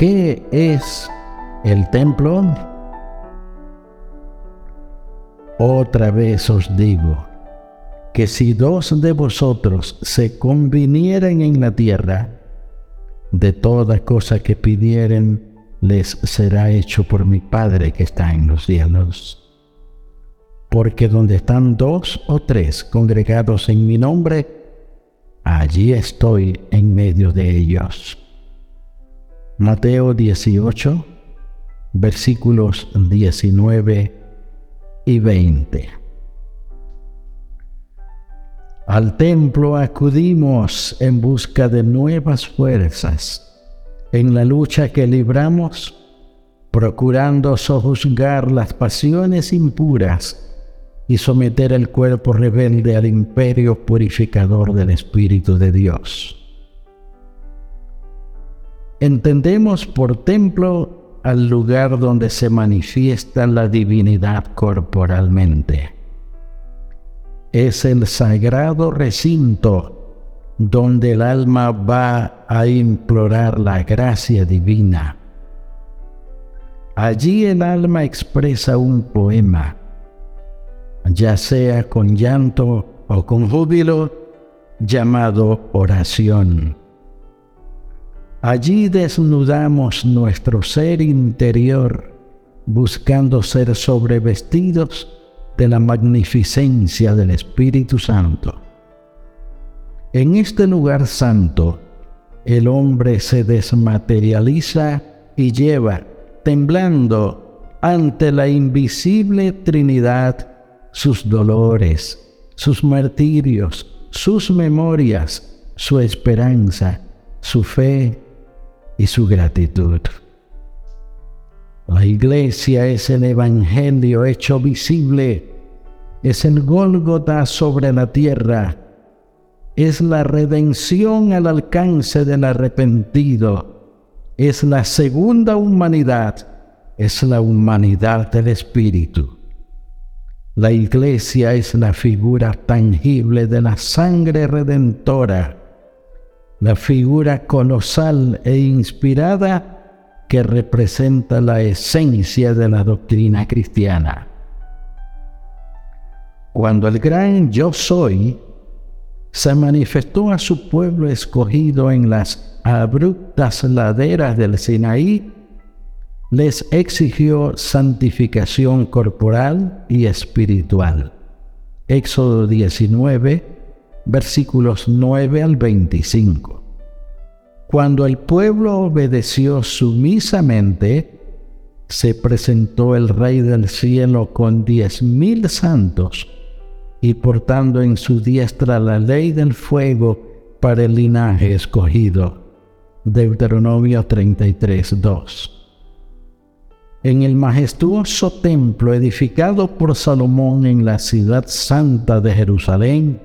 ¿Qué es el templo? Otra vez os digo que si dos de vosotros se convinieren en la tierra, de toda cosa que pidieren, les será hecho por mi Padre que está en los cielos. Porque donde están dos o tres congregados en mi nombre, allí estoy en medio de ellos. Mateo 18, versículos 19 y 20. Al templo acudimos en busca de nuevas fuerzas en la lucha que libramos, procurando sojuzgar las pasiones impuras y someter el cuerpo rebelde al imperio purificador del Espíritu de Dios. Entendemos por templo al lugar donde se manifiesta la divinidad corporalmente. Es el sagrado recinto donde el alma va a implorar la gracia divina. Allí el alma expresa un poema, ya sea con llanto o con júbilo, llamado oración. Allí desnudamos nuestro ser interior, buscando ser sobrevestidos de la magnificencia del Espíritu Santo. En este lugar santo, el hombre se desmaterializa y lleva, temblando ante la invisible Trinidad, sus dolores, sus martirios, sus memorias, su esperanza, su fe y su gratitud. La iglesia es el Evangelio hecho visible, es el Gólgota sobre la tierra, es la redención al alcance del arrepentido, es la segunda humanidad, es la humanidad del Espíritu. La iglesia es la figura tangible de la sangre redentora la figura colosal e inspirada que representa la esencia de la doctrina cristiana. Cuando el gran yo soy se manifestó a su pueblo escogido en las abruptas laderas del Sinaí, les exigió santificación corporal y espiritual. Éxodo 19, versículos 9 al 25. Cuando el pueblo obedeció sumisamente, se presentó el Rey del cielo con diez mil santos y portando en su diestra la ley del fuego para el linaje escogido. Deuteronomio 33, 2. En el majestuoso templo edificado por Salomón en la ciudad santa de Jerusalén,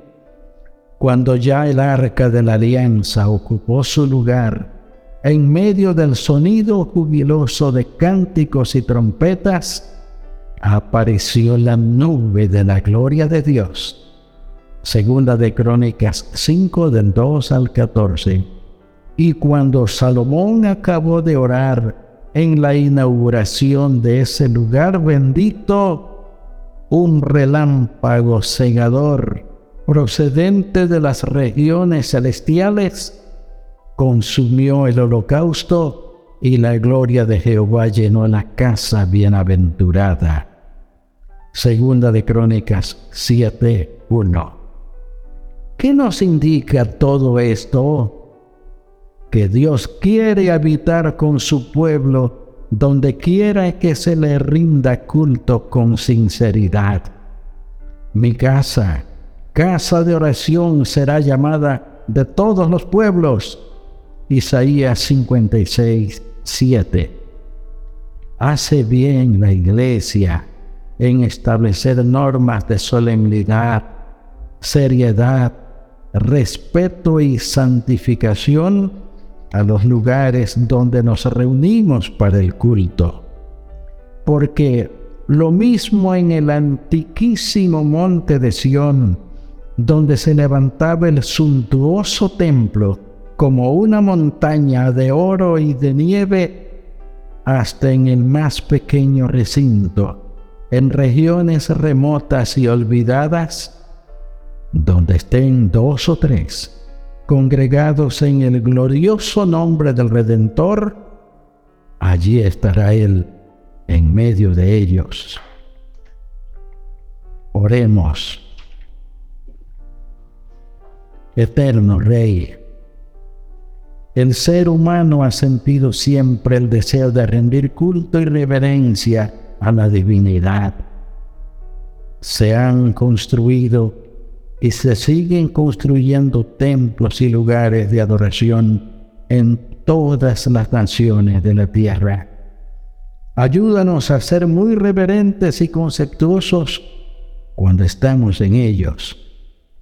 cuando ya el arca de la alianza ocupó su lugar, en medio del sonido jubiloso de cánticos y trompetas, apareció la nube de la gloria de Dios. Segunda de Crónicas 5 del 2 al 14. Y cuando Salomón acabó de orar en la inauguración de ese lugar bendito, un relámpago cegador procedente de las regiones celestiales, consumió el holocausto y la gloria de Jehová llenó la casa bienaventurada. Segunda de Crónicas 7.1. ¿Qué nos indica todo esto? Que Dios quiere habitar con su pueblo donde quiera que se le rinda culto con sinceridad. Mi casa casa de oración será llamada de todos los pueblos, Isaías 56, 7. Hace bien la iglesia en establecer normas de solemnidad, seriedad, respeto y santificación a los lugares donde nos reunimos para el culto. Porque lo mismo en el antiquísimo monte de Sión, donde se levantaba el suntuoso templo como una montaña de oro y de nieve, hasta en el más pequeño recinto, en regiones remotas y olvidadas, donde estén dos o tres congregados en el glorioso nombre del Redentor, allí estará Él en medio de ellos. Oremos. Eterno Rey, el ser humano ha sentido siempre el deseo de rendir culto y reverencia a la divinidad. Se han construido y se siguen construyendo templos y lugares de adoración en todas las naciones de la tierra. Ayúdanos a ser muy reverentes y conceptuosos cuando estamos en ellos.